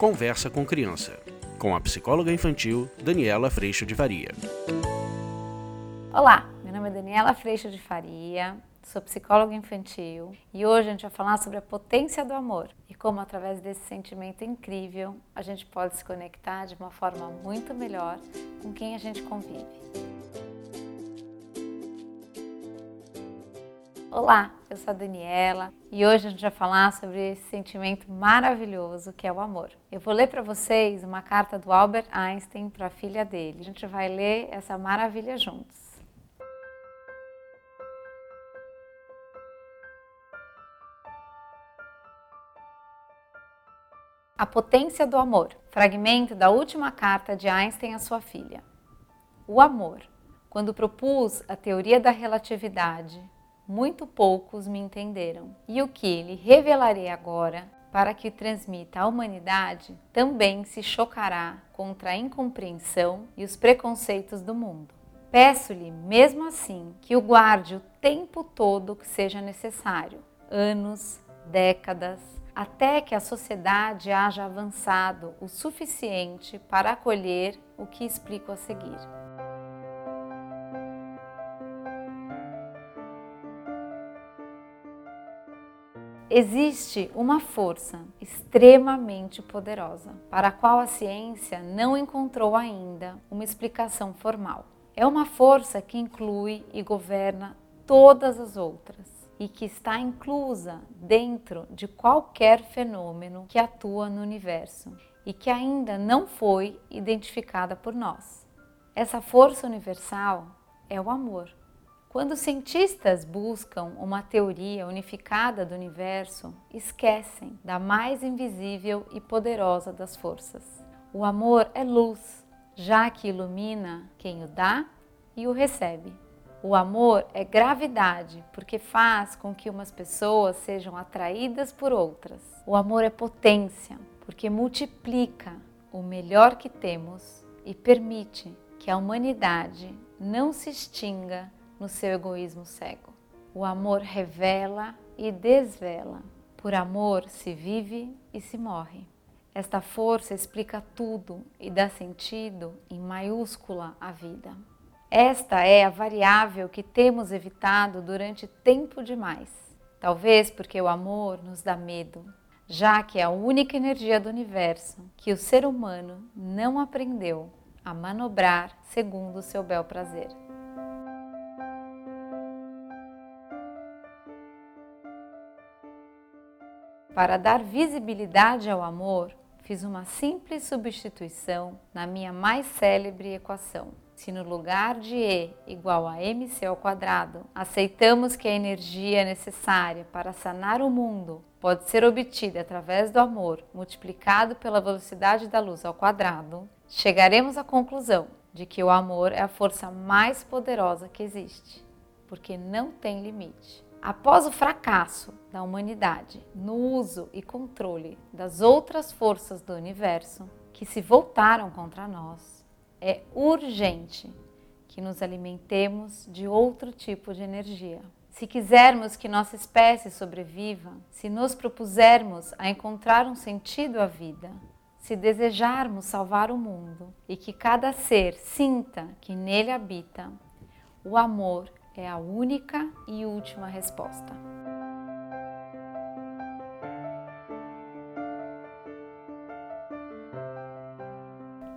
Conversa com Criança, com a psicóloga infantil Daniela Freixo de Faria. Olá, meu nome é Daniela Freixo de Faria, sou psicóloga infantil e hoje a gente vai falar sobre a potência do amor e como, através desse sentimento incrível, a gente pode se conectar de uma forma muito melhor com quem a gente convive. Olá, eu sou a Daniela e hoje a gente vai falar sobre esse sentimento maravilhoso que é o amor. Eu vou ler para vocês uma carta do Albert Einstein para a filha dele. A gente vai ler essa maravilha juntos. A potência do amor. Fragmento da última carta de Einstein à sua filha. O amor. Quando propus a teoria da relatividade, muito poucos me entenderam. E o que lhe revelarei agora, para que transmita à humanidade, também se chocará contra a incompreensão e os preconceitos do mundo. Peço-lhe, mesmo assim, que o guarde o tempo todo que seja necessário anos, décadas até que a sociedade haja avançado o suficiente para acolher o que explico a seguir. Existe uma força extremamente poderosa, para a qual a ciência não encontrou ainda uma explicação formal. É uma força que inclui e governa todas as outras e que está inclusa dentro de qualquer fenômeno que atua no universo e que ainda não foi identificada por nós. Essa força universal é o amor. Quando cientistas buscam uma teoria unificada do universo, esquecem da mais invisível e poderosa das forças. O amor é luz, já que ilumina quem o dá e o recebe. O amor é gravidade, porque faz com que umas pessoas sejam atraídas por outras. O amor é potência, porque multiplica o melhor que temos e permite que a humanidade não se extinga no seu egoísmo cego. O amor revela e desvela. Por amor se vive e se morre. Esta força explica tudo e dá sentido em maiúscula à vida. Esta é a variável que temos evitado durante tempo demais. Talvez porque o amor nos dá medo, já que é a única energia do universo que o ser humano não aprendeu a manobrar segundo o seu bel prazer. Para dar visibilidade ao amor, fiz uma simples substituição na minha mais célebre equação. Se no lugar de E igual a mc ao quadrado, aceitamos que a energia necessária para sanar o mundo pode ser obtida através do amor multiplicado pela velocidade da luz ao quadrado, chegaremos à conclusão de que o amor é a força mais poderosa que existe, porque não tem limite. Após o fracasso da humanidade no uso e controle das outras forças do universo que se voltaram contra nós, é urgente que nos alimentemos de outro tipo de energia. Se quisermos que nossa espécie sobreviva, se nos propusermos a encontrar um sentido à vida, se desejarmos salvar o mundo e que cada ser sinta que nele habita, o amor é a única e última resposta.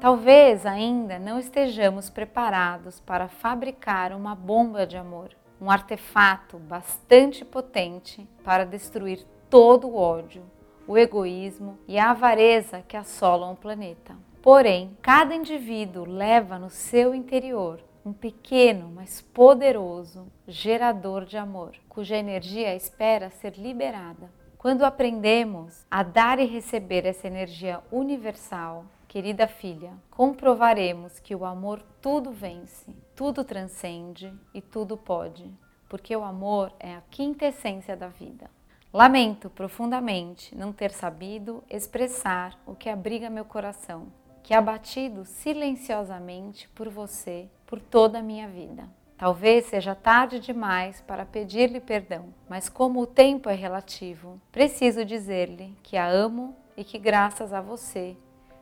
Talvez ainda não estejamos preparados para fabricar uma bomba de amor, um artefato bastante potente para destruir todo o ódio, o egoísmo e a avareza que assolam o planeta. Porém, cada indivíduo leva no seu interior um pequeno, mas poderoso gerador de amor, cuja energia espera ser liberada. Quando aprendemos a dar e receber essa energia universal, querida filha, comprovaremos que o amor tudo vence, tudo transcende e tudo pode, porque o amor é a quinta essência da vida. Lamento profundamente não ter sabido expressar o que abriga meu coração, que abatido silenciosamente por você por toda a minha vida. Talvez seja tarde demais para pedir-lhe perdão, mas como o tempo é relativo, preciso dizer-lhe que a amo e que, graças a você,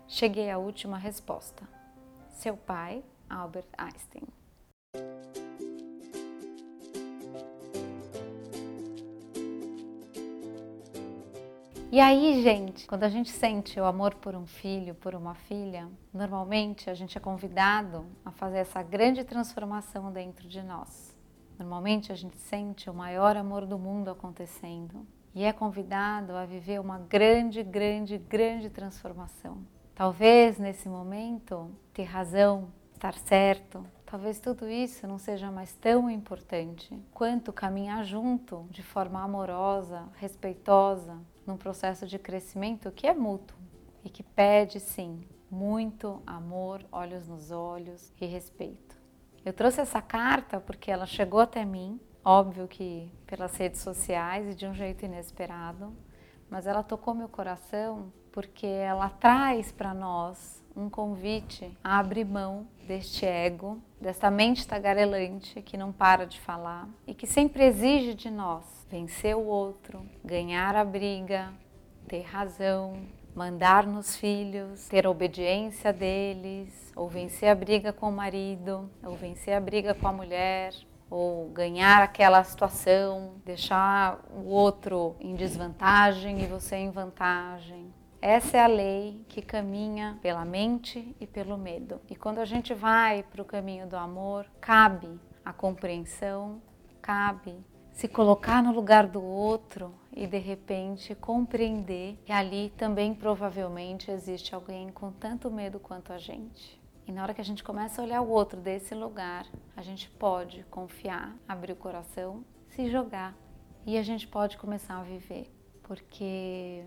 cheguei à última resposta. Seu pai, Albert Einstein. E aí, gente, quando a gente sente o amor por um filho, por uma filha, normalmente a gente é convidado a fazer essa grande transformação dentro de nós. Normalmente a gente sente o maior amor do mundo acontecendo e é convidado a viver uma grande, grande, grande transformação. Talvez nesse momento ter razão, estar certo, talvez tudo isso não seja mais tão importante quanto caminhar junto de forma amorosa, respeitosa, num processo de crescimento que é mútuo e que pede, sim, muito amor, olhos nos olhos e respeito. Eu trouxe essa carta porque ela chegou até mim, óbvio que pelas redes sociais e de um jeito inesperado, mas ela tocou meu coração porque ela traz para nós um convite a abrir mão deste ego, desta mente tagarelante que não para de falar e que sempre exige de nós vencer o outro, ganhar a briga, ter razão, mandar nos filhos, ter obediência deles, ou vencer a briga com o marido, ou vencer a briga com a mulher, ou ganhar aquela situação, deixar o outro em desvantagem e você em vantagem. Essa é a lei que caminha pela mente e pelo medo. E quando a gente vai para o caminho do amor, cabe a compreensão, cabe se colocar no lugar do outro e de repente compreender que ali também provavelmente existe alguém com tanto medo quanto a gente. E na hora que a gente começa a olhar o outro desse lugar, a gente pode confiar, abrir o coração, se jogar e a gente pode começar a viver. Porque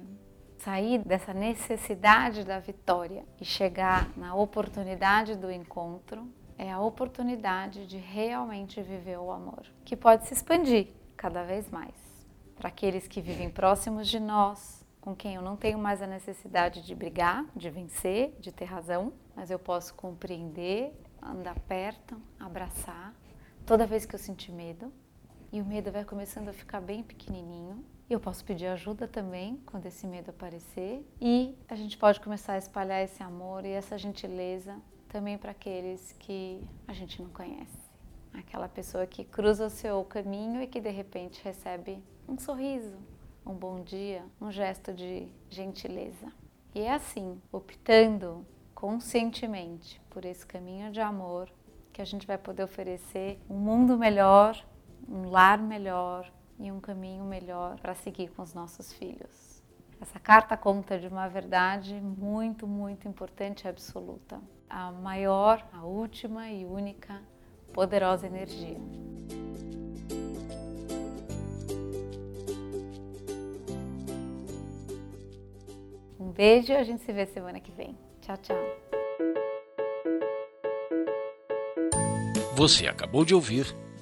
sair dessa necessidade da vitória e chegar na oportunidade do encontro é a oportunidade de realmente viver o amor, que pode se expandir cada vez mais. Para aqueles que vivem próximos de nós, com quem eu não tenho mais a necessidade de brigar, de vencer, de ter razão, mas eu posso compreender, andar perto, abraçar, toda vez que eu sentir medo. E o medo vai começando a ficar bem pequenininho. Eu posso pedir ajuda também quando esse medo aparecer. E a gente pode começar a espalhar esse amor e essa gentileza também para aqueles que a gente não conhece aquela pessoa que cruza o seu caminho e que de repente recebe um sorriso, um bom dia, um gesto de gentileza. E é assim, optando conscientemente por esse caminho de amor, que a gente vai poder oferecer um mundo melhor, um lar melhor e um caminho melhor para seguir com os nossos filhos. Essa carta conta de uma verdade muito, muito importante e absoluta. A maior, a última e única poderosa energia. Um beijo e a gente se vê semana que vem. Tchau, tchau. Você acabou de ouvir